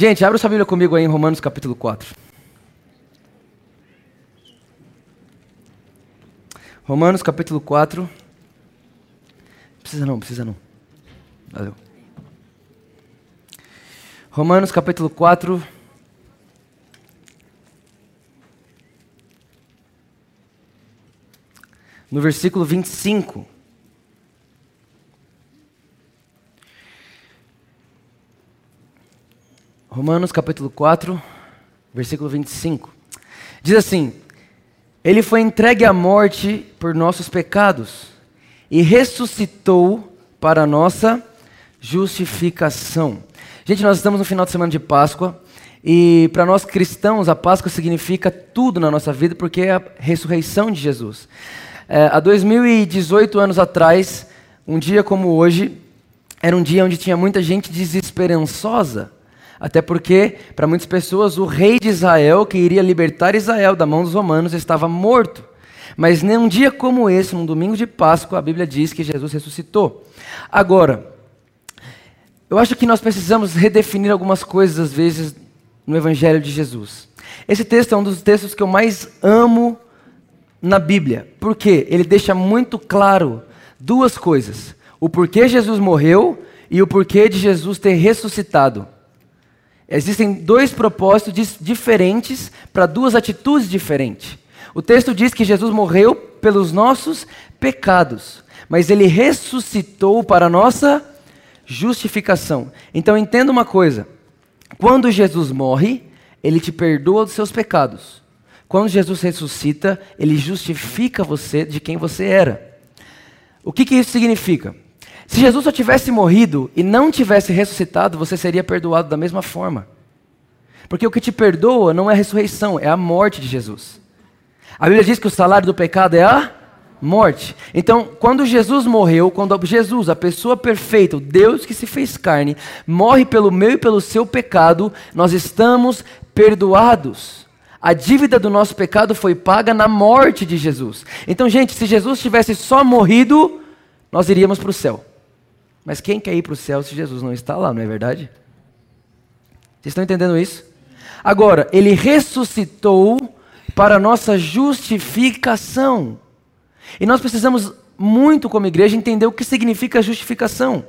Gente, abra sua Bíblia comigo aí em Romanos capítulo 4. Romanos capítulo 4. Precisa não, precisa não. Valeu. Romanos capítulo 4. No versículo 25. Romanos capítulo 4, versículo 25. Diz assim: Ele foi entregue à morte por nossos pecados e ressuscitou para nossa justificação. Gente, nós estamos no final de semana de Páscoa e para nós cristãos a Páscoa significa tudo na nossa vida porque é a ressurreição de Jesus. É, há 2018 anos atrás, um dia como hoje, era um dia onde tinha muita gente desesperançosa até porque, para muitas pessoas, o rei de Israel, que iria libertar Israel da mão dos romanos, estava morto. Mas num dia como esse, num domingo de Páscoa, a Bíblia diz que Jesus ressuscitou. Agora, eu acho que nós precisamos redefinir algumas coisas, às vezes, no Evangelho de Jesus. Esse texto é um dos textos que eu mais amo na Bíblia, porque ele deixa muito claro duas coisas: o porquê Jesus morreu e o porquê de Jesus ter ressuscitado. Existem dois propósitos diferentes para duas atitudes diferentes. O texto diz que Jesus morreu pelos nossos pecados, mas ele ressuscitou para a nossa justificação. Então entenda uma coisa: quando Jesus morre, ele te perdoa dos seus pecados. Quando Jesus ressuscita, ele justifica você de quem você era. O que, que isso significa? Se Jesus só tivesse morrido e não tivesse ressuscitado, você seria perdoado da mesma forma. Porque o que te perdoa não é a ressurreição, é a morte de Jesus. A Bíblia diz que o salário do pecado é a morte. Então, quando Jesus morreu, quando Jesus, a pessoa perfeita, o Deus que se fez carne, morre pelo meu e pelo seu pecado, nós estamos perdoados. A dívida do nosso pecado foi paga na morte de Jesus. Então, gente, se Jesus tivesse só morrido, nós iríamos para o céu. Mas quem quer ir para o céu se Jesus não está lá, não é verdade? Vocês estão entendendo isso? Agora, ele ressuscitou para nossa justificação. E nós precisamos muito, como igreja, entender o que significa justificação.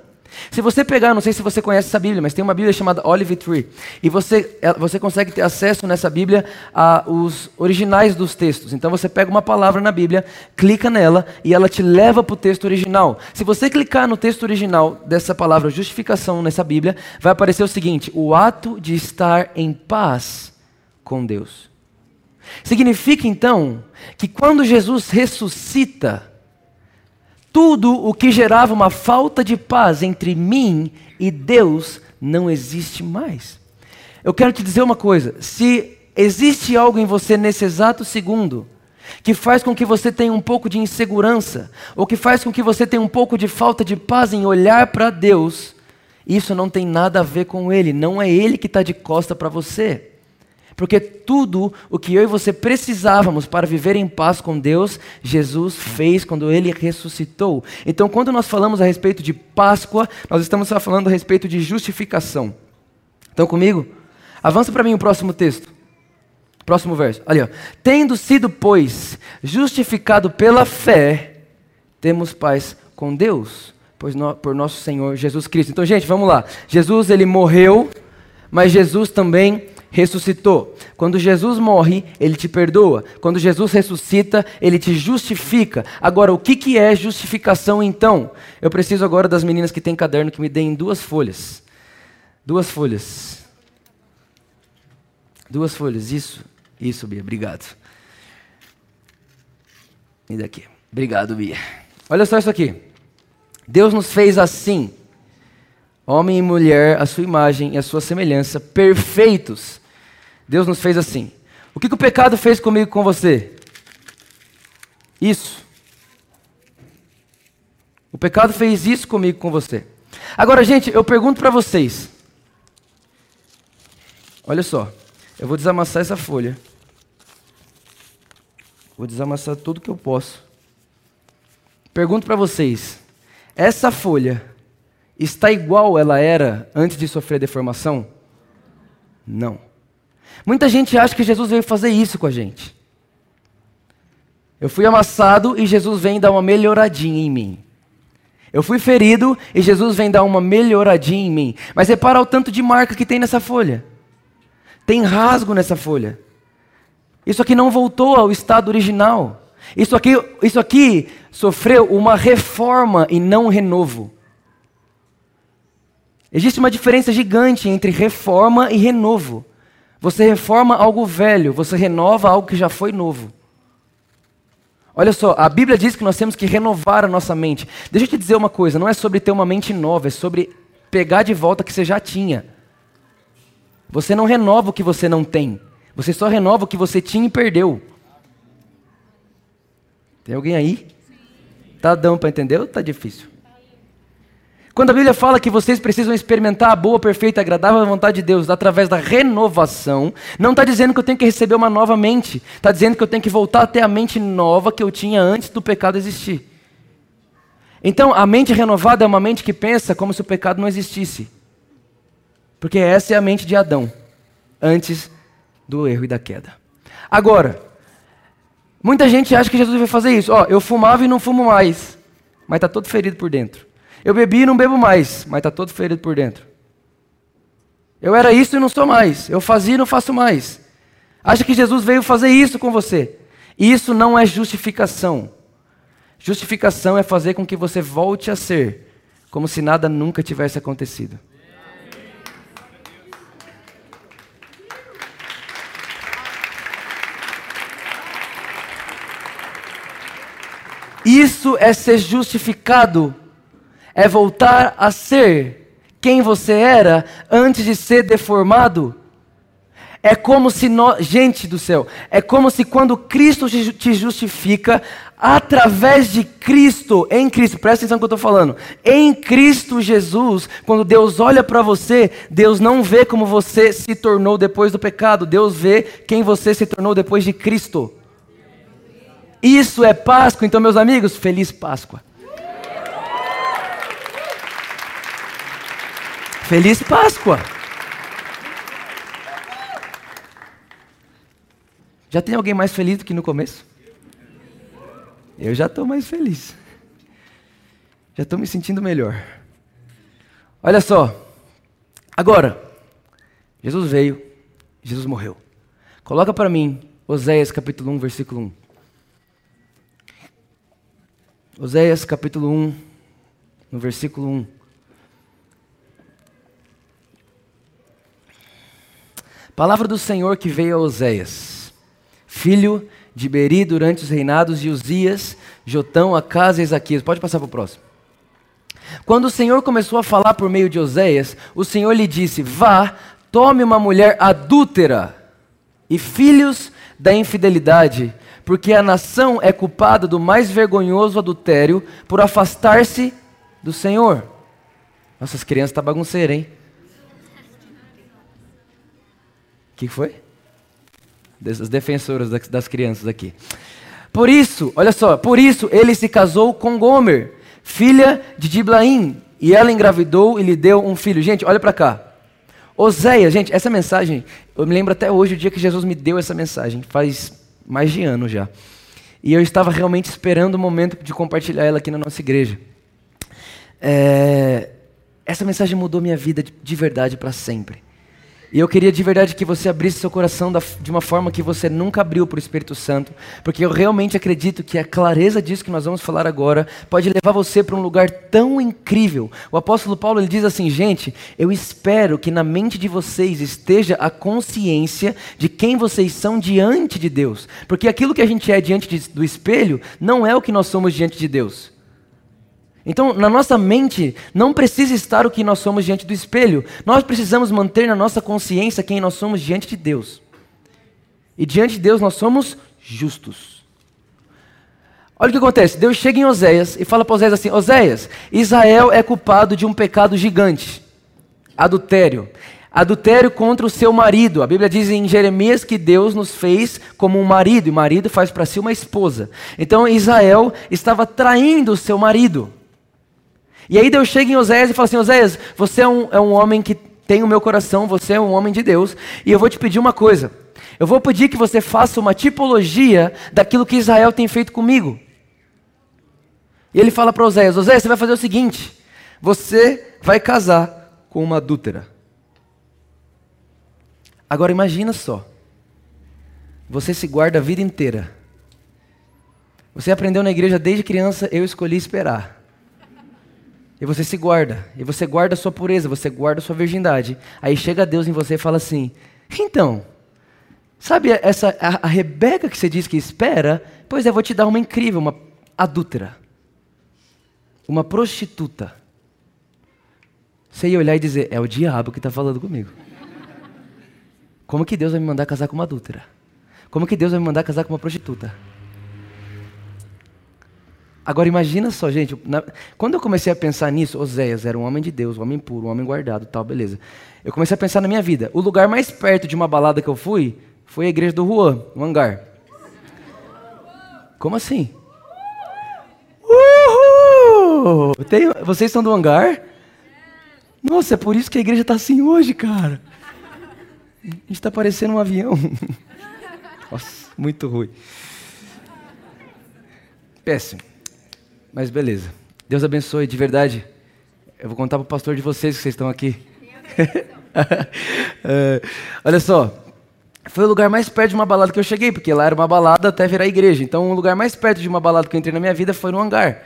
Se você pegar, não sei se você conhece essa Bíblia, mas tem uma Bíblia chamada Olive Tree. E você, é, você consegue ter acesso nessa Bíblia aos originais dos textos. Então você pega uma palavra na Bíblia, clica nela e ela te leva para o texto original. Se você clicar no texto original dessa palavra justificação nessa Bíblia, vai aparecer o seguinte: o ato de estar em paz com Deus. Significa então que quando Jesus ressuscita, tudo o que gerava uma falta de paz entre mim e Deus não existe mais. Eu quero te dizer uma coisa: se existe algo em você nesse exato segundo que faz com que você tenha um pouco de insegurança, ou que faz com que você tenha um pouco de falta de paz em olhar para Deus, isso não tem nada a ver com Ele, não é Ele que está de costa para você. Porque tudo o que eu e você precisávamos para viver em paz com Deus, Jesus fez quando ele ressuscitou. Então, quando nós falamos a respeito de Páscoa, nós estamos falando a respeito de justificação. Estão comigo? Avança para mim o próximo texto. Próximo verso. Ali, ó. Tendo sido, pois, justificado pela fé, temos paz com Deus, pois no, por nosso Senhor Jesus Cristo. Então, gente, vamos lá. Jesus, ele morreu, mas Jesus também ressuscitou. Quando Jesus morre, ele te perdoa. Quando Jesus ressuscita, ele te justifica. Agora, o que, que é justificação então? Eu preciso agora das meninas que têm caderno que me deem duas folhas. Duas folhas. Duas folhas, isso. Isso, Bia, obrigado. E daqui. Obrigado, Bia. Olha só isso aqui. Deus nos fez assim, homem e mulher, a sua imagem e a sua semelhança, perfeitos. Deus nos fez assim. O que, que o pecado fez comigo com você? Isso. O pecado fez isso comigo com você. Agora, gente, eu pergunto para vocês. Olha só. Eu vou desamassar essa folha. Vou desamassar tudo que eu posso. Pergunto para vocês: essa folha está igual ela era antes de sofrer deformação? Não. Muita gente acha que Jesus veio fazer isso com a gente. Eu fui amassado e Jesus vem dar uma melhoradinha em mim. Eu fui ferido e Jesus vem dar uma melhoradinha em mim. Mas repara o tanto de marca que tem nessa folha. Tem rasgo nessa folha. Isso aqui não voltou ao estado original. Isso aqui, isso aqui sofreu uma reforma e não um renovo. Existe uma diferença gigante entre reforma e renovo. Você reforma algo velho, você renova algo que já foi novo. Olha só, a Bíblia diz que nós temos que renovar a nossa mente. Deixa eu te dizer uma coisa: não é sobre ter uma mente nova, é sobre pegar de volta o que você já tinha. Você não renova o que você não tem, você só renova o que você tinha e perdeu. Tem alguém aí? Tá dando para entender ou tá difícil? Quando a Bíblia fala que vocês precisam experimentar a boa, perfeita, agradável vontade de Deus através da renovação, não está dizendo que eu tenho que receber uma nova mente. Está dizendo que eu tenho que voltar a ter a mente nova que eu tinha antes do pecado existir. Então, a mente renovada é uma mente que pensa como se o pecado não existisse. Porque essa é a mente de Adão, antes do erro e da queda. Agora, muita gente acha que Jesus vai fazer isso. Ó, eu fumava e não fumo mais, mas está todo ferido por dentro. Eu bebi e não bebo mais, mas está todo ferido por dentro. Eu era isso e não sou mais. Eu fazia e não faço mais. Acha que Jesus veio fazer isso com você? Isso não é justificação. Justificação é fazer com que você volte a ser como se nada nunca tivesse acontecido. Isso é ser justificado é voltar a ser quem você era antes de ser deformado. É como se nós, gente do céu, é como se quando Cristo te justifica, através de Cristo, em Cristo, presta atenção no que eu estou falando, em Cristo Jesus, quando Deus olha para você, Deus não vê como você se tornou depois do pecado, Deus vê quem você se tornou depois de Cristo. Isso é Páscoa, então, meus amigos, feliz Páscoa. Feliz Páscoa! Já tem alguém mais feliz do que no começo? Eu já estou mais feliz. Já estou me sentindo melhor. Olha só. Agora, Jesus veio, Jesus morreu. Coloca para mim Oséias capítulo 1, versículo 1. Oséias capítulo 1, no versículo 1. Palavra do Senhor que veio a Oséias, filho de Beri durante os reinados de Uzias, Jotão, Acas e Ezaquias. Pode passar para o próximo. Quando o Senhor começou a falar por meio de Oséias, o Senhor lhe disse: Vá, tome uma mulher adúltera e filhos da infidelidade, porque a nação é culpada do mais vergonhoso adultério por afastar-se do Senhor. Nossas crianças estão tá bagunceiras, hein? Que foi? As defensoras das crianças aqui. Por isso, olha só, por isso ele se casou com Gomer, filha de Diblaim, e ela engravidou e lhe deu um filho. Gente, olha para cá. Oséia, gente, essa mensagem, eu me lembro até hoje o dia que Jesus me deu essa mensagem, faz mais de ano já. E eu estava realmente esperando o momento de compartilhar ela aqui na nossa igreja. É... Essa mensagem mudou minha vida de verdade para sempre. E eu queria de verdade que você abrisse seu coração de uma forma que você nunca abriu para o Espírito Santo, porque eu realmente acredito que a clareza disso que nós vamos falar agora pode levar você para um lugar tão incrível. O apóstolo Paulo ele diz assim: gente, eu espero que na mente de vocês esteja a consciência de quem vocês são diante de Deus, porque aquilo que a gente é diante de, do espelho não é o que nós somos diante de Deus. Então, na nossa mente, não precisa estar o que nós somos diante do espelho. Nós precisamos manter na nossa consciência quem nós somos diante de Deus. E diante de Deus nós somos justos. Olha o que acontece. Deus chega em Oséias e fala para Oséias assim: Oséias, Israel é culpado de um pecado gigante, adultério. Adultério contra o seu marido. A Bíblia diz em Jeremias que Deus nos fez como um marido, e marido faz para si uma esposa. Então Israel estava traindo o seu marido. E aí Deus chega em Oséias e fala assim: Oséias, você é um, é um homem que tem o meu coração, você é um homem de Deus, e eu vou te pedir uma coisa. Eu vou pedir que você faça uma tipologia daquilo que Israel tem feito comigo. E ele fala para Oséias: Oséias, você vai fazer o seguinte: você vai casar com uma adúltera. Agora imagina só. Você se guarda a vida inteira. Você aprendeu na igreja desde criança, eu escolhi esperar. E você se guarda. E você guarda a sua pureza, você guarda a sua virgindade. Aí chega Deus em você e fala assim: então, sabe essa a, a Rebeca que você diz que espera? Pois é, vou te dar uma incrível, uma adúltera. Uma prostituta. Você ia olhar e dizer: é o diabo que está falando comigo. Como que Deus vai me mandar casar com uma adúltera? Como que Deus vai me mandar casar com uma prostituta? Agora imagina só, gente, na, quando eu comecei a pensar nisso, Oséias era um homem de Deus, um homem puro, um homem guardado, tal, beleza. Eu comecei a pensar na minha vida. O lugar mais perto de uma balada que eu fui foi a igreja do Juan, no hangar. Como assim? Uhul! Tem, vocês são do hangar? Nossa, é por isso que a igreja está assim hoje, cara. A gente está parecendo um avião. Nossa, muito ruim. Péssimo. Mas beleza. Deus abençoe, de verdade. Eu vou contar para o pastor de vocês que vocês estão aqui. é, olha só. Foi o lugar mais perto de uma balada que eu cheguei, porque lá era uma balada até virar igreja. Então, o lugar mais perto de uma balada que eu entrei na minha vida foi no hangar,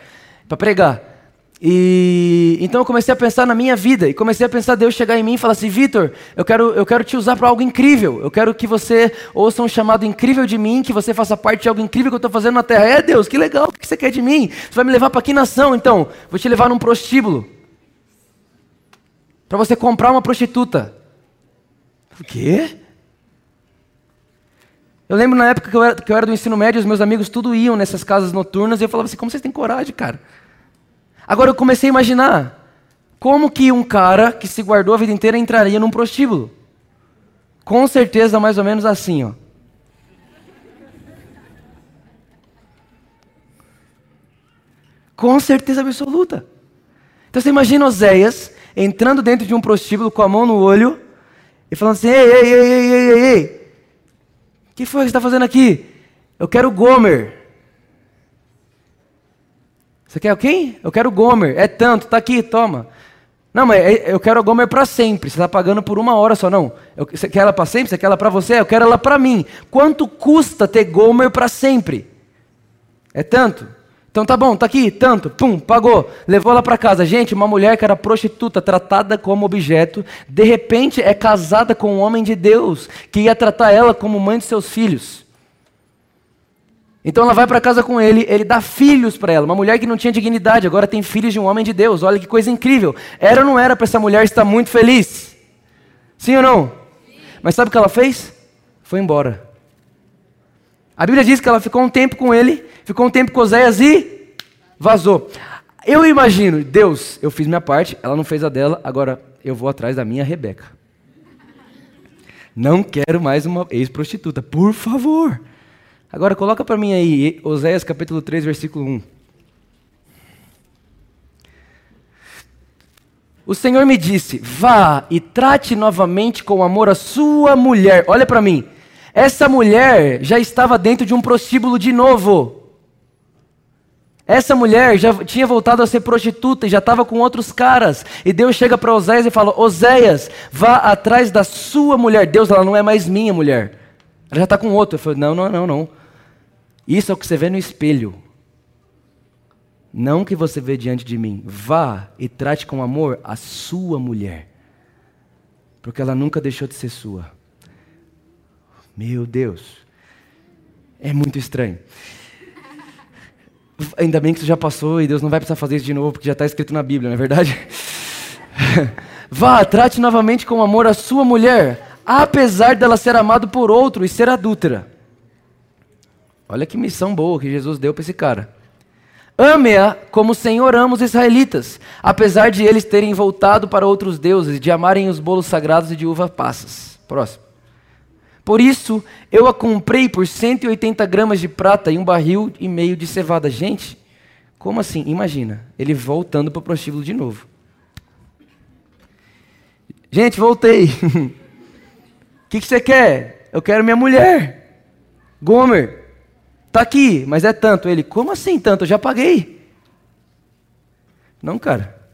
para pregar. E então eu comecei a pensar na minha vida e comecei a pensar Deus chegar em mim e falar assim, Vitor, eu quero, eu quero te usar para algo incrível. Eu quero que você ouça um chamado incrível de mim, que você faça parte de algo incrível que eu estou fazendo na terra. É Deus, que legal, o que você quer de mim? Você vai me levar para que nação? Então, vou te levar num prostíbulo para você comprar uma prostituta. O quê? Eu lembro na época que eu, era, que eu era do ensino médio, os meus amigos tudo iam nessas casas noturnas e eu falava assim, como vocês têm coragem, cara? Agora eu comecei a imaginar como que um cara que se guardou a vida inteira entraria num prostíbulo. Com certeza, mais ou menos assim, ó. Com certeza absoluta. Então você imagina Oséias entrando dentro de um prostíbulo com a mão no olho e falando assim: ei, ei, ei, ei, ei, ei, ei. O que foi que você está fazendo aqui? Eu quero Gomer. Você quer quem? Eu quero Gomer. É tanto, tá aqui, toma. Não, mas é, eu quero a Gomer para sempre. Você está pagando por uma hora só, não. Eu, você quer ela para sempre? Você quer ela para você? Eu quero ela para mim. Quanto custa ter Gomer para sempre? É tanto. Então tá bom, tá aqui, tanto. Pum, pagou. Levou ela para casa. Gente, uma mulher que era prostituta, tratada como objeto, de repente é casada com um homem de Deus, que ia tratar ela como mãe de seus filhos. Então ela vai para casa com ele, ele dá filhos para ela. Uma mulher que não tinha dignidade, agora tem filhos de um homem de Deus. Olha que coisa incrível. Era ou não era para essa mulher estar muito feliz? Sim ou não? Sim. Mas sabe o que ela fez? Foi embora. A Bíblia diz que ela ficou um tempo com ele, ficou um tempo com Oséias e vazou. Eu imagino, Deus, eu fiz minha parte, ela não fez a dela, agora eu vou atrás da minha Rebeca. Não quero mais uma ex-prostituta, por favor. Agora coloca para mim aí, Oséias capítulo 3, versículo 1. O Senhor me disse: Vá e trate novamente com amor a sua mulher. Olha para mim. Essa mulher já estava dentro de um prostíbulo de novo. Essa mulher já tinha voltado a ser prostituta e já estava com outros caras. E Deus chega para Oséias e fala: Oséias, vá atrás da sua mulher. Deus, ela não é mais minha mulher. Ela já está com outro. Eu falei: Não, não, não, não. Isso é o que você vê no espelho. Não o que você vê diante de mim. Vá e trate com amor a sua mulher. Porque ela nunca deixou de ser sua. Meu Deus. É muito estranho. Ainda bem que isso já passou e Deus não vai precisar fazer isso de novo, porque já está escrito na Bíblia, não é verdade? Vá, trate novamente com amor a sua mulher, apesar dela ser amada por outro e ser adúltera. Olha que missão boa que Jesus deu para esse cara. Ame-a como o Senhor ama os israelitas, apesar de eles terem voltado para outros deuses, de amarem os bolos sagrados e de uva passas. Próximo. Por isso, eu a comprei por 180 gramas de prata e um barril e meio de cevada. Gente, como assim? Imagina, ele voltando para o prostíbulo de novo. Gente, voltei. O que, que você quer? Eu quero minha mulher. Gomer. Tá aqui, mas é tanto. Ele, como assim tanto? Eu já paguei. Não, cara.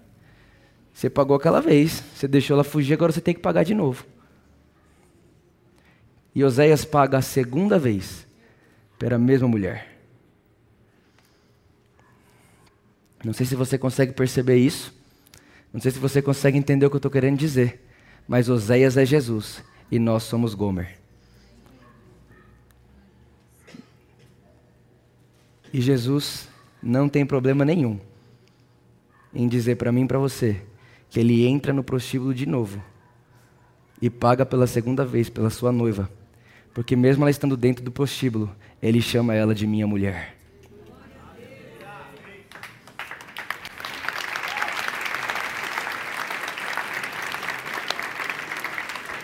Você pagou aquela vez. Você deixou ela fugir, agora você tem que pagar de novo. E Oséias paga a segunda vez pela mesma mulher. Não sei se você consegue perceber isso. Não sei se você consegue entender o que eu estou querendo dizer. Mas Oséias é Jesus e nós somos Gomer. E Jesus não tem problema nenhum em dizer para mim e para você que ele entra no prostíbulo de novo e paga pela segunda vez pela sua noiva porque mesmo ela estando dentro do prostíbulo, ele chama ela de minha mulher.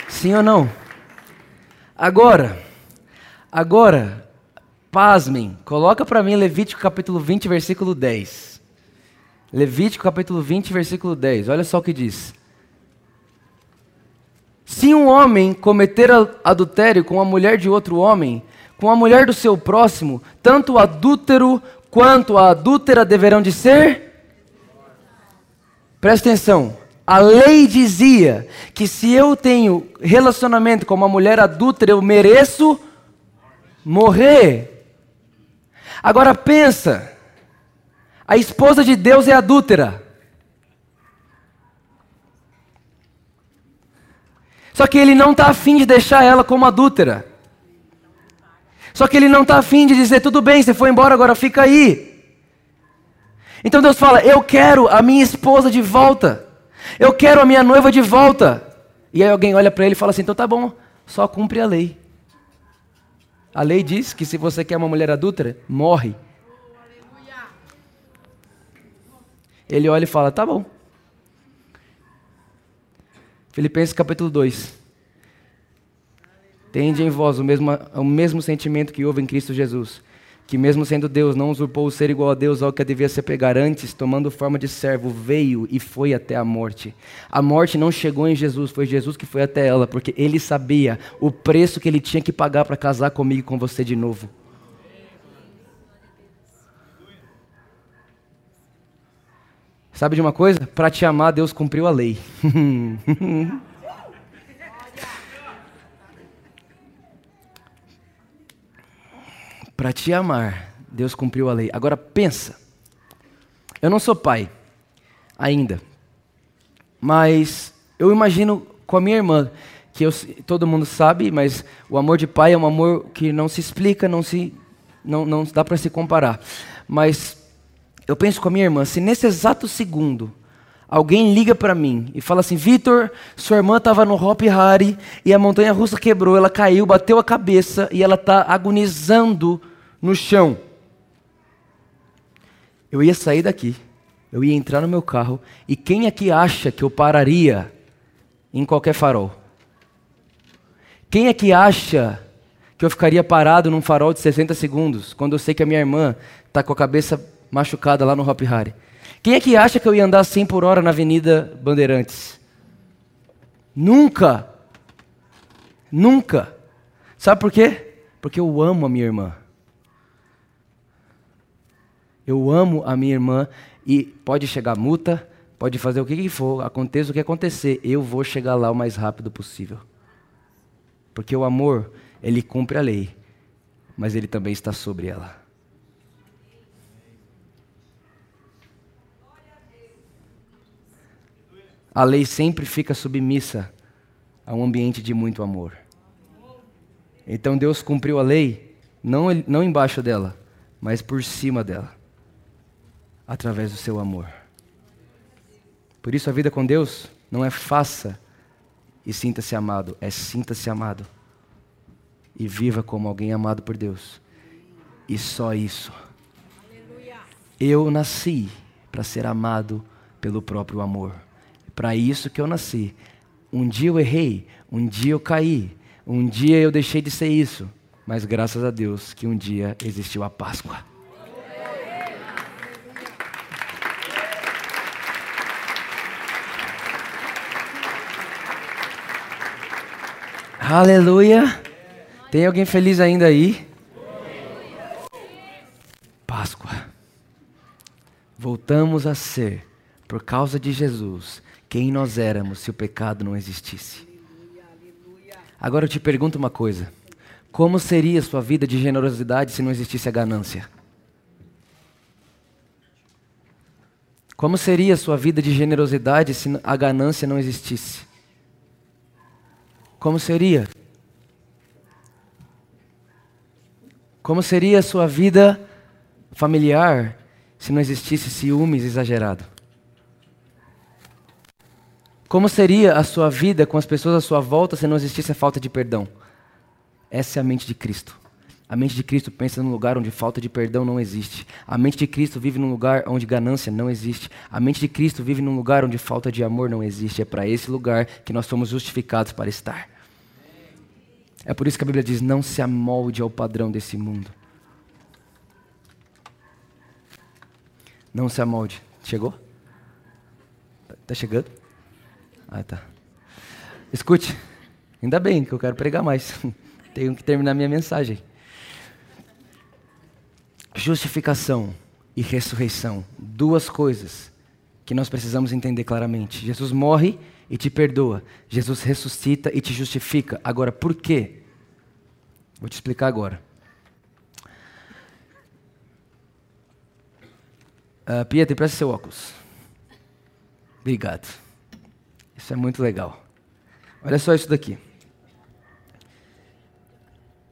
Sim ou não? Agora, agora, pasmem, coloca para mim Levítico capítulo 20, versículo 10. Levítico capítulo 20, versículo 10. Olha só o que diz. Se um homem cometer adultério com a mulher de outro homem, com a mulher do seu próximo, tanto o adúltero quanto a adúltera deverão de ser? Presta atenção. A lei dizia que se eu tenho relacionamento com uma mulher adúltera, eu mereço morrer. Agora pensa, a esposa de Deus é adúltera. Só que ele não está afim de deixar ela como adúltera. Só que ele não está afim de dizer, tudo bem, você foi embora, agora fica aí. Então Deus fala, eu quero a minha esposa de volta. Eu quero a minha noiva de volta. E aí alguém olha para ele e fala assim, então tá bom, só cumpre a lei. A lei diz que se você quer uma mulher adúltera, morre. Ele olha e fala, tá bom. Filipenses capítulo 2. Tende em vós o mesmo, o mesmo sentimento que houve em Cristo Jesus, que mesmo sendo Deus, não usurpou o ser igual a Deus ao que devia se pegar antes, tomando forma de servo, veio e foi até a morte. A morte não chegou em Jesus, foi Jesus que foi até ela, porque ele sabia o preço que ele tinha que pagar para casar comigo e com você de novo. Sabe de uma coisa? Para te amar, Deus cumpriu a lei. Para te amar, Deus cumpriu a lei. Agora pensa. Eu não sou pai ainda. Mas eu imagino com a minha irmã, que eu, todo mundo sabe, mas o amor de pai é um amor que não se explica, não se não, não dá para se comparar. Mas eu penso com a minha irmã, se nesse exato segundo alguém liga para mim e fala assim: Vitor, sua irmã estava no Hop Hari e a montanha russa quebrou, ela caiu, bateu a cabeça e ela está agonizando no chão. Eu ia sair daqui, eu ia entrar no meu carro e quem aqui acha que eu pararia em qualquer farol? Quem aqui acha que eu ficaria parado num farol de 60 segundos quando eu sei que a minha irmã está com a cabeça machucada lá no Hop Hari. Quem é que acha que eu ia andar 100 por hora na Avenida Bandeirantes? Nunca. Nunca. Sabe por quê? Porque eu amo a minha irmã. Eu amo a minha irmã e pode chegar multa, pode fazer o que for, aconteça o que acontecer, eu vou chegar lá o mais rápido possível. Porque o amor, ele cumpre a lei, mas ele também está sobre ela. A lei sempre fica submissa a um ambiente de muito amor. Então Deus cumpriu a lei, não, não embaixo dela, mas por cima dela, através do seu amor. Por isso a vida com Deus não é faça e sinta-se amado, é sinta-se amado. E viva como alguém amado por Deus. E só isso. Eu nasci para ser amado pelo próprio amor. Para isso que eu nasci. Um dia eu errei, um dia eu caí, um dia eu deixei de ser isso, mas graças a Deus que um dia existiu a Páscoa. Aleluia! Tem alguém feliz ainda aí? Páscoa. Voltamos a ser, por causa de Jesus, quem nós éramos se o pecado não existisse. Agora eu te pergunto uma coisa: como seria a sua vida de generosidade se não existisse a ganância? Como seria a sua vida de generosidade se a ganância não existisse? Como seria? Como seria a sua vida familiar se não existisse ciúmes exagerado? Como seria a sua vida com as pessoas à sua volta se não existisse a falta de perdão? Essa é a mente de Cristo. A mente de Cristo pensa num lugar onde falta de perdão não existe. A mente de Cristo vive num lugar onde ganância não existe. A mente de Cristo vive num lugar onde falta de amor não existe. É para esse lugar que nós somos justificados para estar. É por isso que a Bíblia diz: não se amolde ao padrão desse mundo. Não se amolde. Chegou? Está chegando? Ah, tá. Escute, ainda bem que eu quero pregar mais. Tenho que terminar minha mensagem. Justificação e ressurreição, duas coisas que nós precisamos entender claramente. Jesus morre e te perdoa. Jesus ressuscita e te justifica. Agora, por quê? Vou te explicar agora. Uh, Pietro, presta seu óculos. Obrigado. Isso é muito legal. Olha só isso daqui.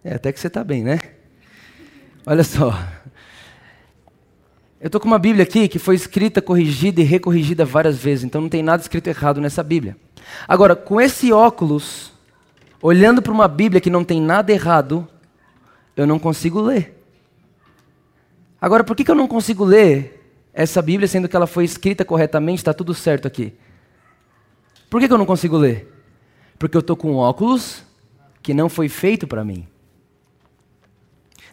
É, até que você está bem, né? Olha só. Eu estou com uma Bíblia aqui que foi escrita, corrigida e recorrigida várias vezes, então não tem nada escrito errado nessa Bíblia. Agora, com esse óculos, olhando para uma Bíblia que não tem nada errado, eu não consigo ler. Agora, por que, que eu não consigo ler essa Bíblia, sendo que ela foi escrita corretamente, está tudo certo aqui? Por que, que eu não consigo ler? Porque eu estou com óculos que não foi feito para mim.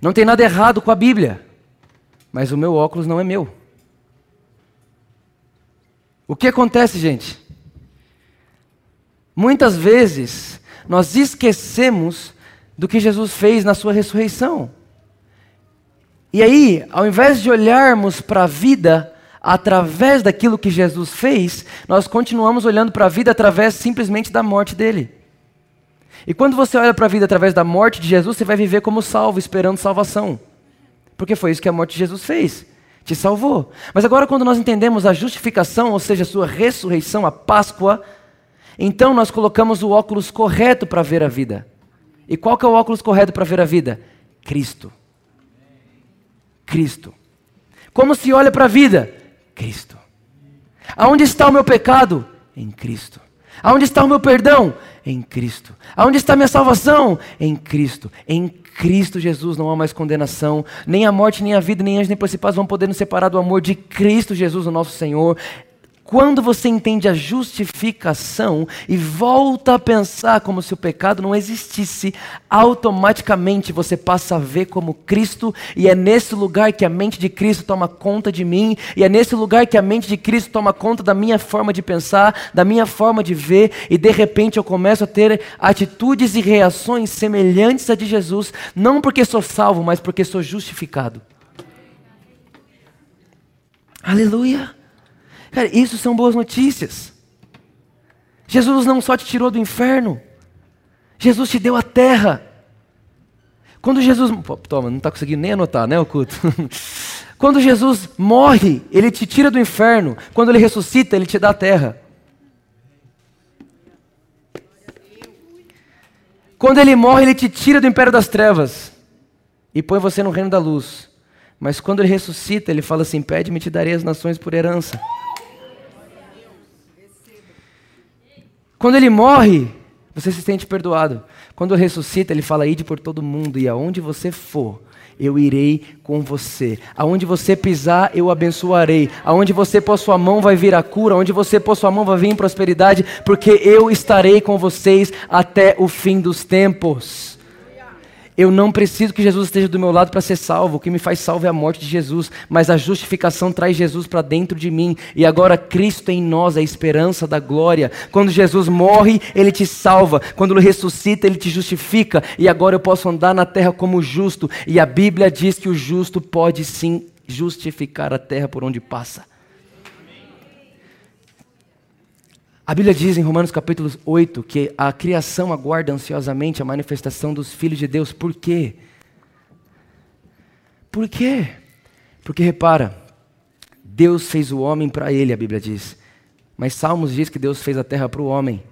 Não tem nada errado com a Bíblia, mas o meu óculos não é meu. O que acontece, gente? Muitas vezes nós esquecemos do que Jesus fez na sua ressurreição. E aí, ao invés de olharmos para a vida através daquilo que Jesus fez, nós continuamos olhando para a vida através simplesmente da morte dele. E quando você olha para a vida através da morte de Jesus, você vai viver como salvo, esperando salvação. Porque foi isso que a morte de Jesus fez. Te salvou. Mas agora, quando nós entendemos a justificação, ou seja, a sua ressurreição, a Páscoa, então nós colocamos o óculos correto para ver a vida. E qual que é o óculos correto para ver a vida? Cristo. Cristo. Como se olha para a vida? Cristo. Aonde está o meu pecado? Em Cristo. Aonde está o meu perdão? Em Cristo. Aonde está a minha salvação? Em Cristo. Em Cristo Jesus não há mais condenação. Nem a morte, nem a vida, nem anjos, nem principais vão poder nos separar do amor de Cristo Jesus, o nosso Senhor. Quando você entende a justificação e volta a pensar como se o pecado não existisse, automaticamente você passa a ver como Cristo, e é nesse lugar que a mente de Cristo toma conta de mim, e é nesse lugar que a mente de Cristo toma conta da minha forma de pensar, da minha forma de ver, e de repente eu começo a ter atitudes e reações semelhantes a de Jesus, não porque sou salvo, mas porque sou justificado. Aleluia! Cara, isso são boas notícias. Jesus não só te tirou do inferno, Jesus te deu a terra. Quando Jesus. Toma, não está conseguindo nem anotar, né, o culto? Quando Jesus morre, ele te tira do inferno. Quando ele ressuscita, ele te dá a terra. Quando ele morre, ele te tira do império das trevas e põe você no reino da luz. Mas quando ele ressuscita, ele fala assim: Pede-me, te darei as nações por herança. Quando ele morre, você se sente perdoado. Quando ressuscita, ele fala: Ide por todo mundo e aonde você for, eu irei com você. Aonde você pisar, eu abençoarei. Aonde você pôr sua mão, vai vir a cura. Aonde você pôr sua mão, vai vir prosperidade, porque eu estarei com vocês até o fim dos tempos. Eu não preciso que Jesus esteja do meu lado para ser salvo. O que me faz salvo é a morte de Jesus. Mas a justificação traz Jesus para dentro de mim. E agora Cristo em nós, a esperança da glória. Quando Jesus morre, Ele te salva. Quando Ele ressuscita, Ele te justifica. E agora eu posso andar na terra como justo. E a Bíblia diz que o justo pode sim justificar a terra por onde passa. A Bíblia diz em Romanos capítulo 8 que a criação aguarda ansiosamente a manifestação dos filhos de Deus. Por quê? Por quê? Porque repara, Deus fez o homem para ele, a Bíblia diz. Mas Salmos diz que Deus fez a terra para o homem.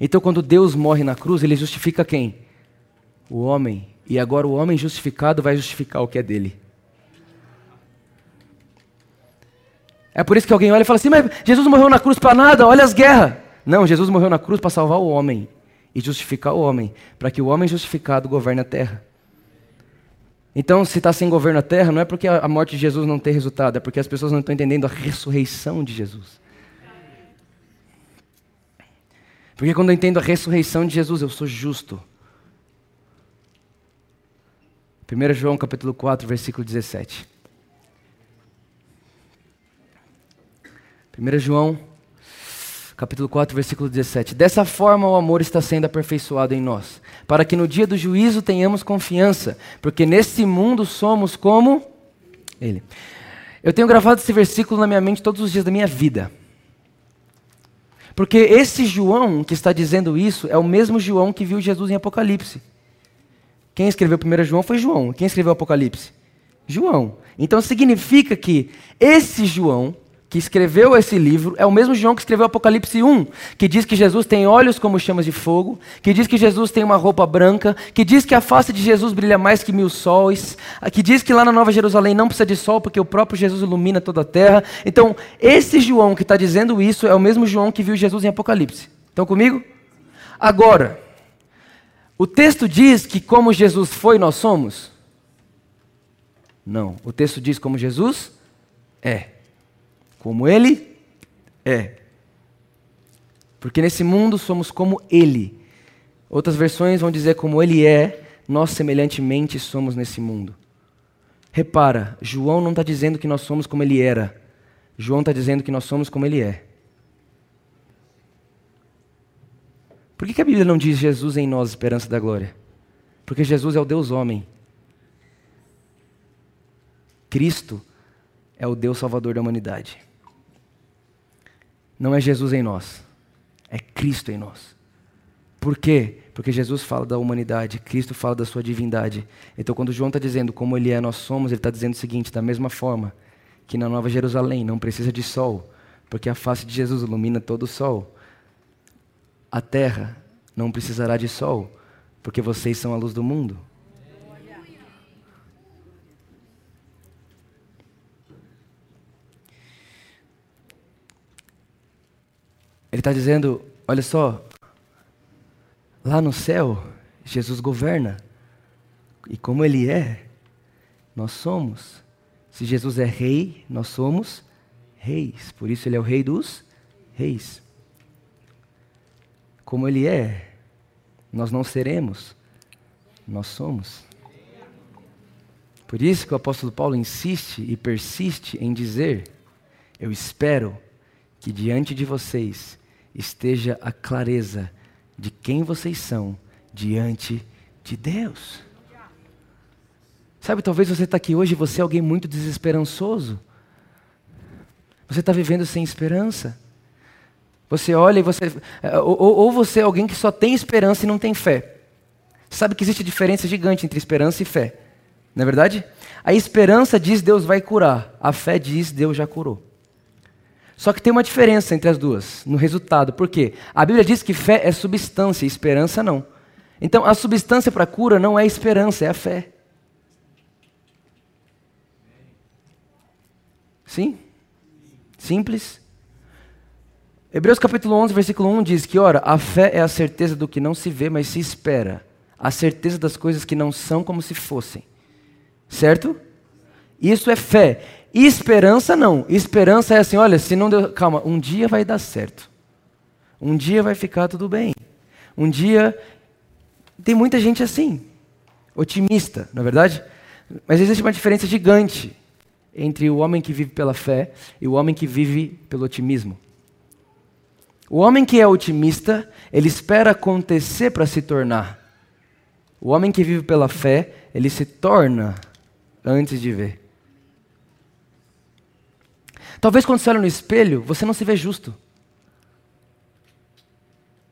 Então, quando Deus morre na cruz, ele justifica quem? O homem. E agora o homem justificado vai justificar o que é dele. É por isso que alguém olha e fala assim: mas Jesus morreu na cruz para nada, olha as guerras. Não, Jesus morreu na cruz para salvar o homem e justificar o homem, para que o homem justificado governe a terra. Então, se está sem governo a terra, não é porque a morte de Jesus não tem resultado, é porque as pessoas não estão entendendo a ressurreição de Jesus. Porque quando eu entendo a ressurreição de Jesus, eu sou justo. 1 João capítulo 4, versículo 17. 1 João, capítulo 4, versículo 17. Dessa forma o amor está sendo aperfeiçoado em nós, para que no dia do juízo tenhamos confiança, porque nesse mundo somos como Ele. Eu tenho gravado esse versículo na minha mente todos os dias da minha vida. Porque esse João que está dizendo isso é o mesmo João que viu Jesus em Apocalipse. Quem escreveu 1 João foi João. Quem escreveu Apocalipse? João. Então significa que esse João que escreveu esse livro é o mesmo João que escreveu Apocalipse 1, que diz que Jesus tem olhos como chamas de fogo, que diz que Jesus tem uma roupa branca, que diz que a face de Jesus brilha mais que mil sóis, que diz que lá na Nova Jerusalém não precisa de sol porque o próprio Jesus ilumina toda a terra. Então, esse João que está dizendo isso é o mesmo João que viu Jesus em Apocalipse. Estão comigo? Agora, o texto diz que como Jesus foi, nós somos? Não. O texto diz como Jesus é como Ele é. Porque nesse mundo somos como Ele. Outras versões vão dizer como Ele é, nós semelhantemente somos nesse mundo. Repara, João não está dizendo que nós somos como Ele era. João está dizendo que nós somos como Ele é. Por que, que a Bíblia não diz Jesus em nós, esperança da glória? Porque Jesus é o Deus homem. Cristo é o Deus salvador da humanidade não é Jesus em nós, é Cristo em nós. Por quê? Porque Jesus fala da humanidade, Cristo fala da sua divindade. Então, quando João está dizendo como ele é, nós somos, ele está dizendo o seguinte: da mesma forma que na Nova Jerusalém não precisa de sol, porque a face de Jesus ilumina todo o sol, a terra não precisará de sol, porque vocês são a luz do mundo. Ele está dizendo: olha só, lá no céu, Jesus governa. E como Ele é, nós somos. Se Jesus é rei, nós somos reis. Por isso Ele é o rei dos reis. Como Ele é, nós não seremos, nós somos. Por isso que o apóstolo Paulo insiste e persiste em dizer: Eu espero que diante de vocês esteja a clareza de quem vocês são diante de Deus. Sabe, talvez você está aqui hoje e você é alguém muito desesperançoso. Você está vivendo sem esperança. Você olha e você. É, ou, ou você é alguém que só tem esperança e não tem fé. Sabe que existe diferença gigante entre esperança e fé. Não é verdade? A esperança diz Deus vai curar. A fé diz Deus já curou. Só que tem uma diferença entre as duas, no resultado. Por quê? A Bíblia diz que fé é substância, esperança não. Então, a substância para a cura não é a esperança, é a fé. Sim? Simples? Hebreus capítulo 11, versículo 1 diz que, ora, a fé é a certeza do que não se vê, mas se espera. A certeza das coisas que não são como se fossem. Certo? Isso é fé. E esperança não. Esperança é assim, olha, se não deu, calma, um dia vai dar certo. Um dia vai ficar tudo bem. Um dia tem muita gente assim, otimista, na é verdade? Mas existe uma diferença gigante entre o homem que vive pela fé e o homem que vive pelo otimismo. O homem que é otimista, ele espera acontecer para se tornar. O homem que vive pela fé, ele se torna antes de ver. Talvez quando você olha no espelho, você não se vê justo.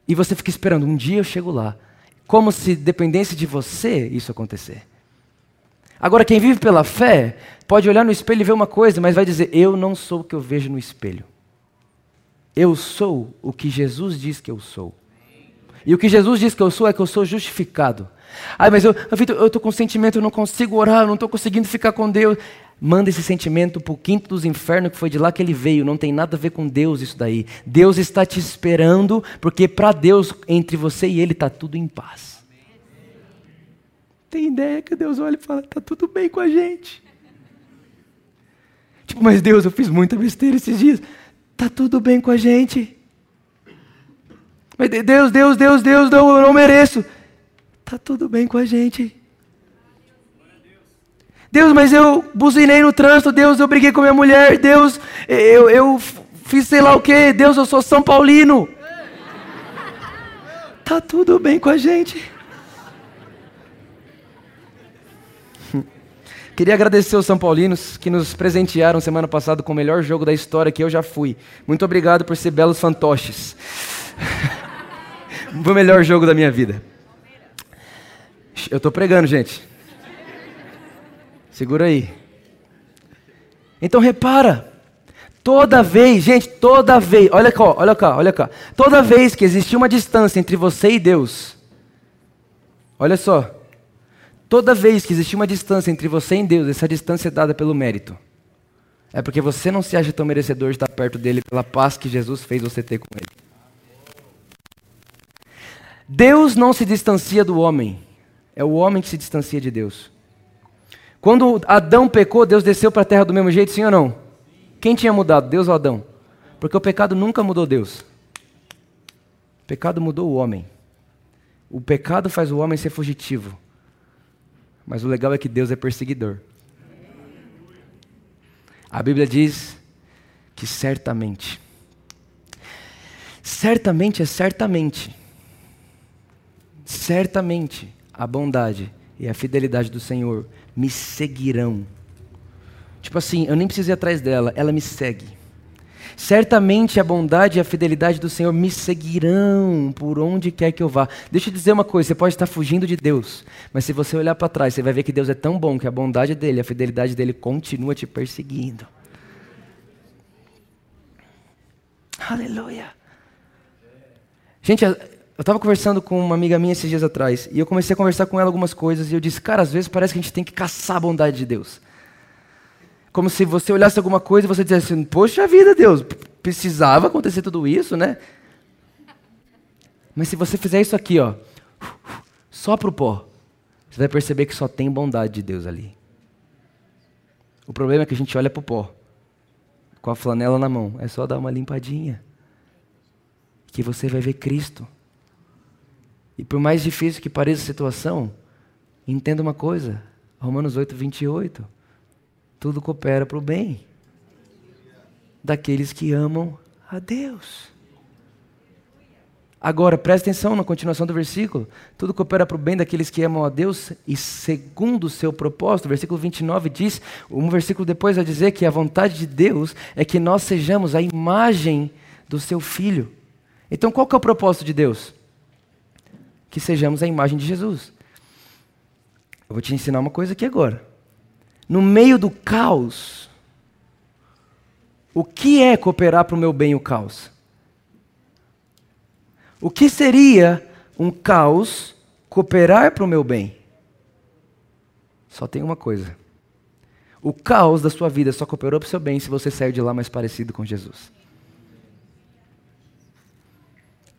E você fica esperando, um dia eu chego lá. Como se dependesse de você isso acontecer. Agora, quem vive pela fé, pode olhar no espelho e ver uma coisa, mas vai dizer: Eu não sou o que eu vejo no espelho. Eu sou o que Jesus diz que eu sou. E o que Jesus diz que eu sou é que eu sou justificado. Ah, mas eu, eu estou com sentimento, eu não consigo orar, eu não estou conseguindo ficar com Deus. Manda esse sentimento para o quinto dos infernos, que foi de lá que ele veio. Não tem nada a ver com Deus isso daí. Deus está te esperando, porque para Deus, entre você e Ele, está tudo em paz. Tem ideia que Deus olha e fala: está tudo bem com a gente. Tipo, mas Deus, eu fiz muita besteira esses dias. Está tudo bem com a gente. Mas Deus, Deus, Deus, Deus, não, eu não mereço. Está tudo bem com a gente. Deus, mas eu buzinei no trânsito. Deus, eu briguei com minha mulher. Deus, eu, eu fiz sei lá o que. Deus, eu sou São Paulino. Tá tudo bem com a gente. Queria agradecer aos São Paulinos que nos presentearam semana passada com o melhor jogo da história que eu já fui. Muito obrigado por ser belos fantoches. o melhor jogo da minha vida. Eu estou pregando, gente. Segura aí. Então repara. Toda vez, gente, toda vez, olha cá, olha cá, olha cá. Toda vez que existia uma distância entre você e Deus, olha só. Toda vez que existia uma distância entre você e Deus, essa distância é dada pelo mérito. É porque você não se acha tão merecedor de estar perto dele pela paz que Jesus fez você ter com ele. Deus não se distancia do homem. É o homem que se distancia de Deus. Quando Adão pecou, Deus desceu para a terra do mesmo jeito, sim ou não? Quem tinha mudado, Deus ou Adão? Porque o pecado nunca mudou Deus. O pecado mudou o homem. O pecado faz o homem ser fugitivo. Mas o legal é que Deus é perseguidor. A Bíblia diz que certamente, certamente é certamente, certamente a bondade e a fidelidade do Senhor me seguirão. Tipo assim, eu nem preciso ir atrás dela, ela me segue. Certamente a bondade e a fidelidade do Senhor me seguirão por onde quer que eu vá. Deixa eu dizer uma coisa: você pode estar fugindo de Deus, mas se você olhar para trás, você vai ver que Deus é tão bom que a bondade dele, a fidelidade dele continua te perseguindo. Aleluia. Gente, eu estava conversando com uma amiga minha esses dias atrás, e eu comecei a conversar com ela algumas coisas, e eu disse, cara, às vezes parece que a gente tem que caçar a bondade de Deus. Como se você olhasse alguma coisa e você dissesse poxa vida, Deus, precisava acontecer tudo isso, né? Mas se você fizer isso aqui, ó, só para o pó, você vai perceber que só tem bondade de Deus ali. O problema é que a gente olha para o pó, com a flanela na mão, é só dar uma limpadinha, que você vai ver Cristo. E por mais difícil que pareça a situação, entenda uma coisa: Romanos 8, 28. Tudo coopera para o bem daqueles que amam a Deus. Agora, presta atenção na continuação do versículo. Tudo coopera para o bem daqueles que amam a Deus e segundo o seu propósito. Versículo 29 diz, um versículo depois vai dizer que a vontade de Deus é que nós sejamos a imagem do seu Filho. Então, qual que é o propósito de Deus? Que sejamos a imagem de Jesus. Eu vou te ensinar uma coisa aqui agora. No meio do caos, o que é cooperar para o meu bem o caos? O que seria um caos cooperar para o meu bem? Só tem uma coisa. O caos da sua vida só cooperou para o seu bem se você sair de lá mais parecido com Jesus.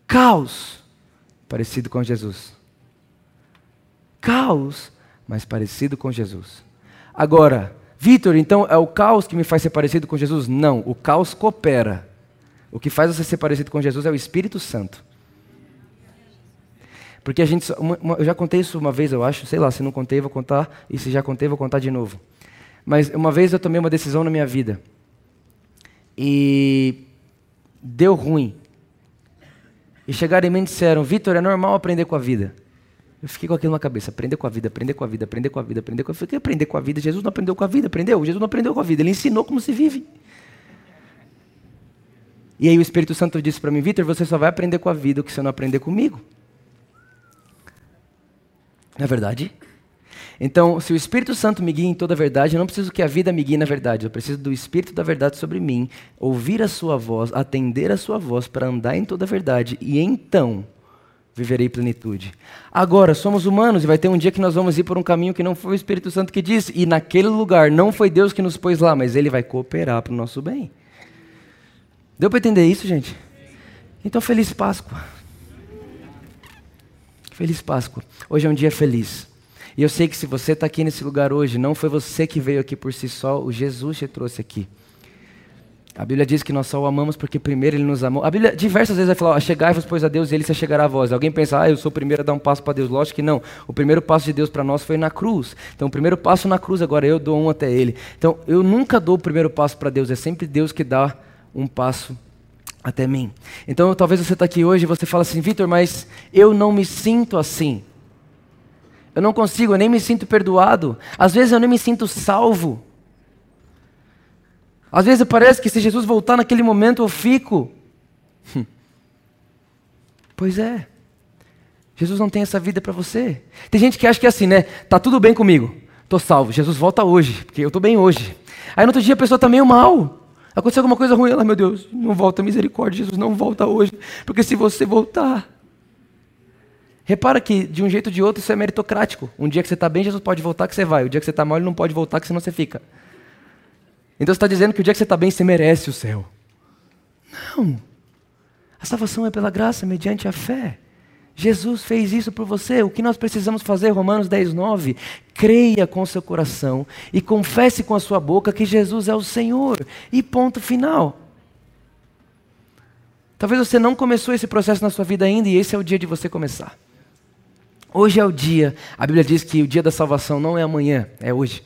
Caos parecido com Jesus. Caos, mas parecido com Jesus. Agora, Vitor, então é o caos que me faz ser parecido com Jesus? Não, o caos coopera. O que faz você ser parecido com Jesus é o Espírito Santo. Porque a gente. Uma, uma, eu já contei isso uma vez, eu acho. Sei lá, se não contei, vou contar. E se já contei, vou contar de novo. Mas uma vez eu tomei uma decisão na minha vida. E deu ruim. E chegaram em mim e disseram: Vitor, é normal aprender com a vida. Eu fiquei com aquilo na cabeça: aprender com a vida, aprender com a vida, aprender com a vida, aprender com a vida. Eu fiquei aprender com a vida. Jesus não aprendeu com a vida, aprendeu? Jesus não aprendeu com a vida. Ele ensinou como se vive. E aí o Espírito Santo disse para mim: Vitor, você só vai aprender com a vida o que você não aprender comigo. Não é verdade? Então, se o Espírito Santo me guia em toda a verdade, eu não preciso que a vida me guie na verdade. Eu preciso do Espírito da verdade sobre mim, ouvir a sua voz, atender a sua voz para andar em toda a verdade. E então viverei plenitude. Agora, somos humanos e vai ter um dia que nós vamos ir por um caminho que não foi o Espírito Santo que disse. E naquele lugar não foi Deus que nos pôs lá, mas Ele vai cooperar para o nosso bem. Deu para entender isso, gente? Então, feliz Páscoa. Feliz Páscoa. Hoje é um dia feliz. E eu sei que se você está aqui nesse lugar hoje, não foi você que veio aqui por si só, o Jesus te trouxe aqui. A Bíblia diz que nós só o amamos porque primeiro ele nos amou. A Bíblia diversas vezes vai falar: chegai-vos, pois, a Deus e ele se chegará a vós. Alguém pensa, ah, eu sou o primeiro a dar um passo para Deus. Lógico que não. O primeiro passo de Deus para nós foi na cruz. Então, o primeiro passo na cruz, agora eu dou um até ele. Então, eu nunca dou o primeiro passo para Deus, é sempre Deus que dá um passo até mim. Então, talvez você está aqui hoje e você fala assim, Vitor, mas eu não me sinto assim. Eu não consigo, eu nem me sinto perdoado. Às vezes eu nem me sinto salvo. Às vezes parece que se Jesus voltar naquele momento eu fico. Pois é. Jesus não tem essa vida para você. Tem gente que acha que é assim, né? Tá tudo bem comigo. Tô salvo. Jesus volta hoje, porque eu tô bem hoje. Aí no outro dia a pessoa tá meio mal. Aconteceu alguma coisa ruim, ela, meu Deus, não volta, misericórdia, Jesus, não volta hoje, porque se você voltar. Repara que, de um jeito ou de outro, isso é meritocrático. Um dia que você está bem, Jesus pode voltar que você vai. O dia que você está mal, ele não pode voltar, que senão você fica. Então você está dizendo que o dia que você está bem, você merece o céu. Não. A salvação é pela graça, mediante a fé. Jesus fez isso por você. O que nós precisamos fazer, Romanos 10, 9? Creia com seu coração e confesse com a sua boca que Jesus é o Senhor. E ponto final. Talvez você não começou esse processo na sua vida ainda e esse é o dia de você começar. Hoje é o dia, a Bíblia diz que o dia da salvação não é amanhã, é hoje.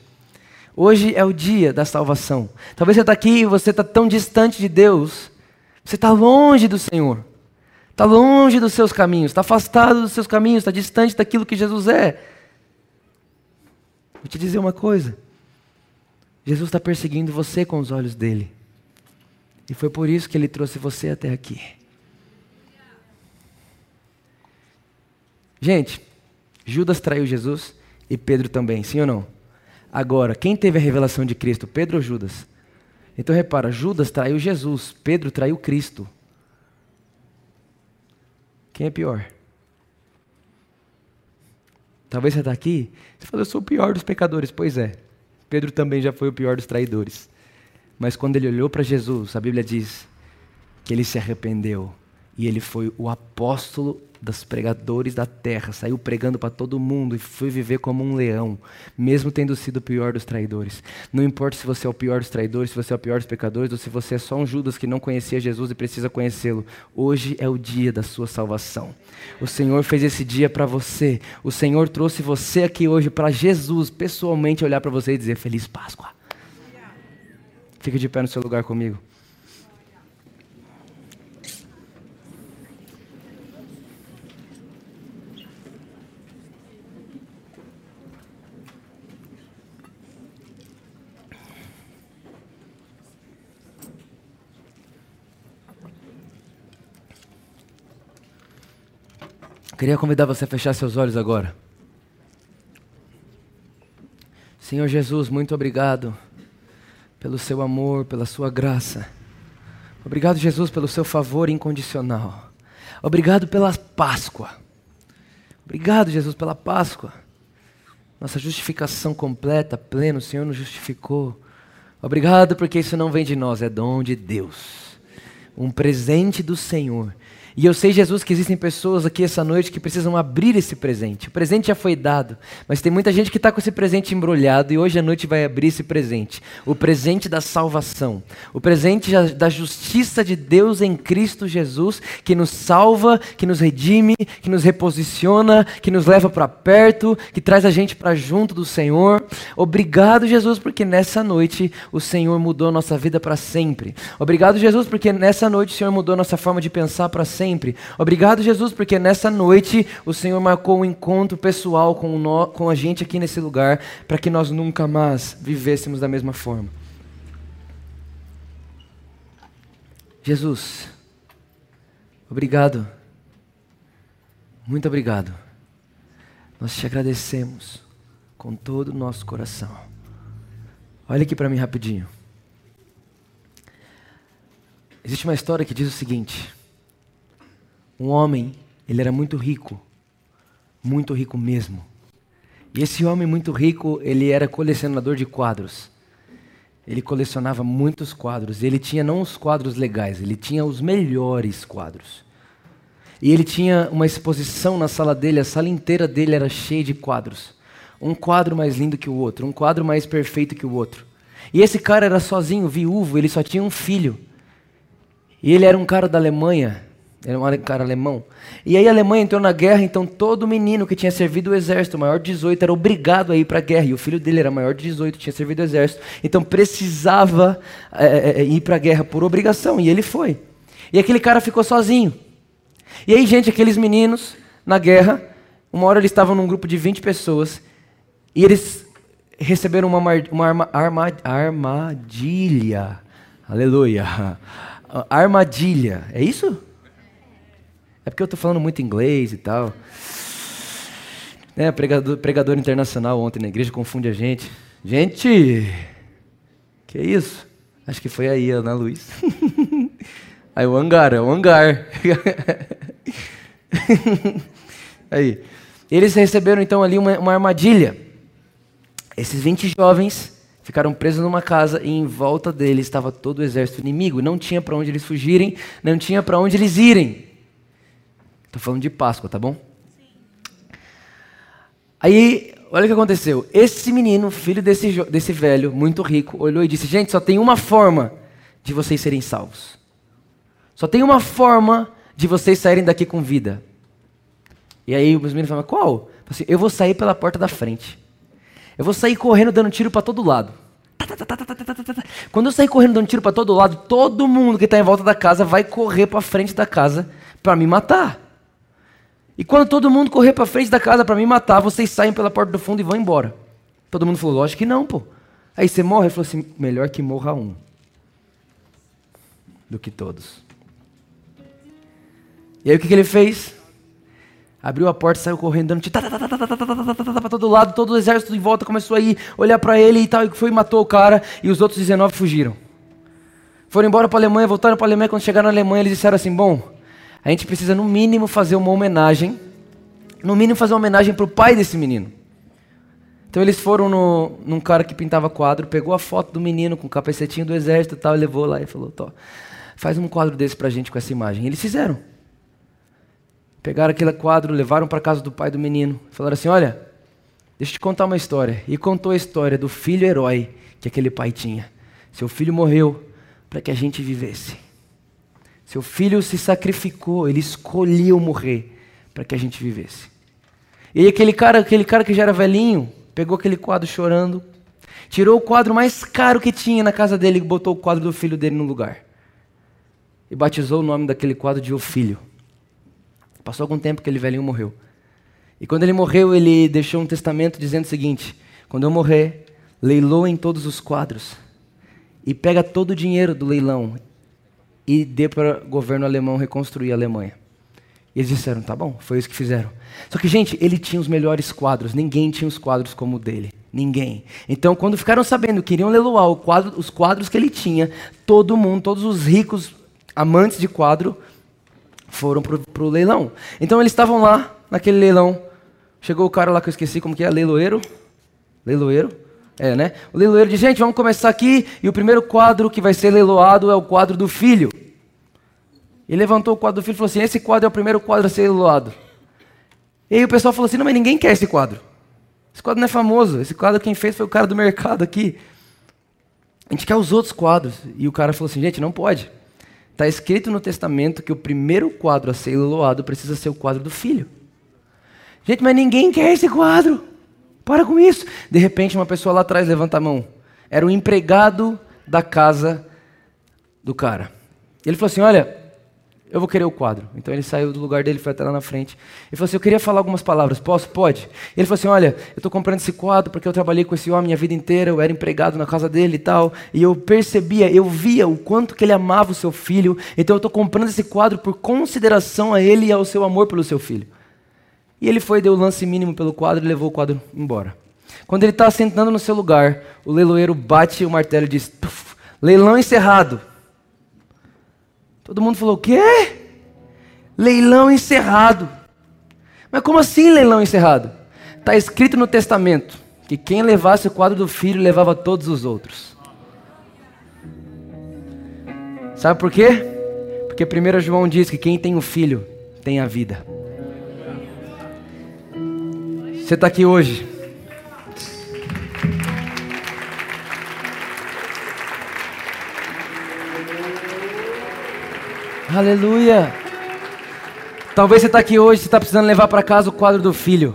Hoje é o dia da salvação. Talvez você está aqui e você está tão distante de Deus, você está longe do Senhor. Está longe dos seus caminhos, está afastado dos seus caminhos, está distante daquilo que Jesus é. Vou te dizer uma coisa: Jesus está perseguindo você com os olhos dele. E foi por isso que ele trouxe você até aqui. Gente, Judas traiu Jesus e Pedro também, sim ou não? Agora, quem teve a revelação de Cristo, Pedro ou Judas? Então repara, Judas traiu Jesus, Pedro traiu Cristo. Quem é pior? Talvez você está aqui, você fala, eu sou o pior dos pecadores. Pois é, Pedro também já foi o pior dos traidores. Mas quando ele olhou para Jesus, a Bíblia diz que ele se arrependeu e ele foi o apóstolo dos pregadores da terra, saiu pregando para todo mundo e foi viver como um leão, mesmo tendo sido o pior dos traidores. Não importa se você é o pior dos traidores, se você é o pior dos pecadores, ou se você é só um Judas que não conhecia Jesus e precisa conhecê-lo. Hoje é o dia da sua salvação. O Senhor fez esse dia para você. O Senhor trouxe você aqui hoje para Jesus pessoalmente olhar para você e dizer: Feliz Páscoa. Fique de pé no seu lugar comigo. Queria convidar você a fechar seus olhos agora. Senhor Jesus, muito obrigado pelo seu amor, pela sua graça. Obrigado, Jesus, pelo seu favor incondicional. Obrigado pela Páscoa. Obrigado, Jesus, pela Páscoa. Nossa justificação completa, plena, o Senhor nos justificou. Obrigado porque isso não vem de nós, é dom de Deus. Um presente do Senhor e eu sei, Jesus, que existem pessoas aqui essa noite que precisam abrir esse presente. O presente já foi dado, mas tem muita gente que está com esse presente embrulhado e hoje à noite vai abrir esse presente. O presente da salvação. O presente da justiça de Deus em Cristo Jesus, que nos salva, que nos redime, que nos reposiciona, que nos leva para perto, que traz a gente para junto do Senhor. Obrigado, Jesus, porque nessa noite o Senhor mudou a nossa vida para sempre. Obrigado, Jesus, porque nessa noite o Senhor mudou a nossa forma de pensar para sempre sempre. Obrigado, Jesus, porque nessa noite o Senhor marcou um encontro pessoal com, no, com a gente aqui nesse lugar, para que nós nunca mais vivêssemos da mesma forma. Jesus, obrigado. Muito obrigado. Nós te agradecemos com todo o nosso coração. Olha aqui para mim rapidinho. Existe uma história que diz o seguinte: um homem, ele era muito rico, muito rico mesmo. E esse homem muito rico, ele era colecionador de quadros. Ele colecionava muitos quadros. Ele tinha não os quadros legais, ele tinha os melhores quadros. E ele tinha uma exposição na sala dele, a sala inteira dele era cheia de quadros. Um quadro mais lindo que o outro, um quadro mais perfeito que o outro. E esse cara era sozinho, viúvo, ele só tinha um filho. E ele era um cara da Alemanha, era um cara alemão. E aí a Alemanha entrou na guerra, então todo menino que tinha servido o exército, maior de 18, era obrigado a ir para a guerra. E o filho dele era maior de 18, tinha servido o exército. Então precisava é, é, ir para a guerra por obrigação. E ele foi. E aquele cara ficou sozinho. E aí, gente, aqueles meninos na guerra, uma hora eles estavam num grupo de 20 pessoas. E eles receberam uma, uma arma, arma, armadilha. Aleluia. Armadilha. É isso? É porque eu estou falando muito inglês e tal. É, pregador, pregador internacional ontem na igreja confunde a gente. Gente, que isso? Acho que foi aí, Ana Luiz. aí o hangar, é o hangar. aí. Eles receberam então ali uma, uma armadilha. Esses 20 jovens ficaram presos numa casa e em volta deles estava todo o exército inimigo. Não tinha para onde eles fugirem, não tinha para onde eles irem. Estou falando de Páscoa, tá bom? Sim. Aí, olha o que aconteceu. Esse menino, filho desse, desse velho, muito rico, olhou e disse: Gente, só tem uma forma de vocês serem salvos. Só tem uma forma de vocês saírem daqui com vida. E aí os meninos falaram: Qual? Assim, eu vou sair pela porta da frente. Eu vou sair correndo dando tiro para todo lado. Quando eu sair correndo dando tiro para todo lado, todo mundo que está em volta da casa vai correr para frente da casa para me matar. E quando todo mundo correr para frente da casa para me matar, vocês saem pela porta do fundo e vão embora. Todo mundo falou, lógico que não, pô. Aí você morre? Ele falou assim, melhor que morra um do que todos. E aí o que, que ele fez? Abriu a porta, saiu correndo, dando para todo lado, todo o exército em volta começou a ir, olhar para ele e tal, e foi e matou o cara, e os outros 19 fugiram. Foram embora para a Alemanha, voltaram para a Alemanha, quando chegaram na Alemanha eles disseram assim, bom, a gente precisa, no mínimo, fazer uma homenagem. No mínimo, fazer uma homenagem para o pai desse menino. Então eles foram no, num cara que pintava quadro, pegou a foto do menino com o capacetinho do exército e tal, e levou lá e falou: Tó, faz um quadro desse para a gente com essa imagem. E eles fizeram. Pegaram aquele quadro, levaram para casa do pai do menino. Falaram assim: Olha, deixa eu te contar uma história. E contou a história do filho herói que aquele pai tinha. Seu filho morreu para que a gente vivesse. Seu filho se sacrificou, ele escolheu morrer para que a gente vivesse. E aquele cara, aquele cara que já era velhinho, pegou aquele quadro chorando, tirou o quadro mais caro que tinha na casa dele e botou o quadro do filho dele no lugar. E batizou o nome daquele quadro de O Filho. Passou algum tempo que aquele velhinho morreu. E quando ele morreu, ele deixou um testamento dizendo o seguinte: quando eu morrer, leiloem todos os quadros e pega todo o dinheiro do leilão e dê para o governo alemão reconstruir a Alemanha. E eles disseram, tá bom, foi isso que fizeram. Só que, gente, ele tinha os melhores quadros, ninguém tinha os quadros como o dele. Ninguém. Então, quando ficaram sabendo que iriam leiloar quadro, os quadros que ele tinha, todo mundo, todos os ricos amantes de quadro, foram para o leilão. Então, eles estavam lá, naquele leilão. Chegou o cara lá que eu esqueci como que é, leiloeiro. Leiloeiro. É, né? O leiloeiro diz, gente, vamos começar aqui, e o primeiro quadro que vai ser leiloado é o quadro do filho. Ele levantou o quadro do filho e falou assim: esse quadro é o primeiro quadro a ser leiloado. E aí o pessoal falou assim: não, mas ninguém quer esse quadro. Esse quadro não é famoso. Esse quadro quem fez foi o cara do mercado aqui. A gente quer os outros quadros. E o cara falou assim: gente, não pode. Está escrito no testamento que o primeiro quadro a ser leiloado precisa ser o quadro do filho. Gente, mas ninguém quer esse quadro. Para com isso. De repente, uma pessoa lá atrás levanta a mão. Era o empregado da casa do cara. Ele falou assim: Olha, eu vou querer o quadro. Então ele saiu do lugar dele, foi até lá na frente. Ele falou assim: Eu queria falar algumas palavras. Posso? Pode. Ele falou assim: Olha, eu estou comprando esse quadro porque eu trabalhei com esse homem a vida inteira, eu era empregado na casa dele e tal. E eu percebia, eu via o quanto que ele amava o seu filho. Então eu estou comprando esse quadro por consideração a ele e ao seu amor pelo seu filho. E ele foi, deu o lance mínimo pelo quadro e levou o quadro embora. Quando ele está sentando no seu lugar, o leiloeiro bate o martelo e diz: Leilão encerrado. Todo mundo falou: O quê? Leilão encerrado. Mas como assim leilão encerrado? Está escrito no testamento que quem levasse o quadro do filho levava todos os outros. Sabe por quê? Porque 1 João diz que quem tem o filho tem a vida. Você está aqui hoje. Aleluia. Talvez você está aqui hoje, você está precisando levar para casa o quadro do filho.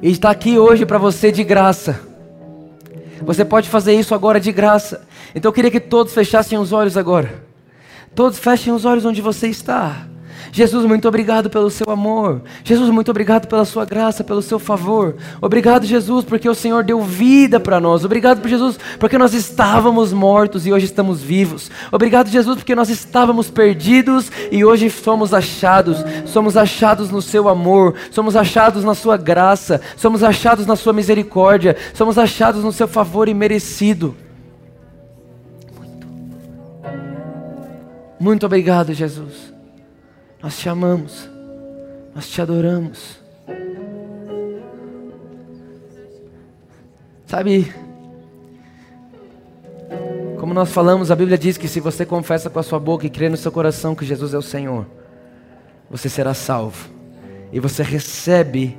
E está aqui hoje para você de graça. Você pode fazer isso agora de graça. Então eu queria que todos fechassem os olhos agora. Todos fechem os olhos onde você está. Jesus, muito obrigado pelo seu amor. Jesus, muito obrigado pela sua graça, pelo seu favor. Obrigado, Jesus, porque o Senhor deu vida para nós. Obrigado, Jesus, porque nós estávamos mortos e hoje estamos vivos. Obrigado, Jesus, porque nós estávamos perdidos e hoje somos achados. Somos achados no seu amor, somos achados na sua graça, somos achados na sua misericórdia, somos achados no seu favor imerecido. Muito, muito obrigado, Jesus. Nós te amamos, nós te adoramos. Sabe, como nós falamos, a Bíblia diz que se você confessa com a sua boca e crê no seu coração que Jesus é o Senhor, você será salvo. E você recebe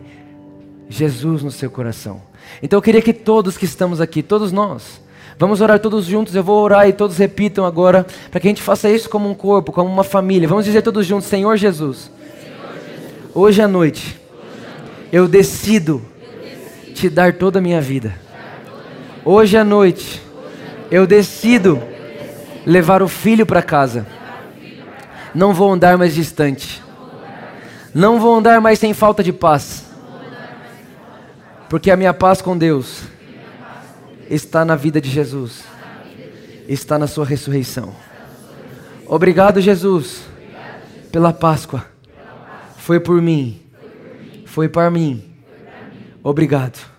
Jesus no seu coração. Então eu queria que todos que estamos aqui, todos nós, Vamos orar todos juntos, eu vou orar e todos repitam agora, para que a gente faça isso como um corpo, como uma família. Vamos dizer todos juntos: Senhor Jesus, hoje à noite, eu decido te dar toda a minha vida. Hoje à noite, eu decido levar o filho para casa. Não vou andar mais distante. Não vou andar mais sem falta de paz. Porque a minha paz com Deus está na vida de Jesus, está na sua ressurreição. Obrigado, Jesus, pela Páscoa. Foi por mim, foi para mim. Obrigado.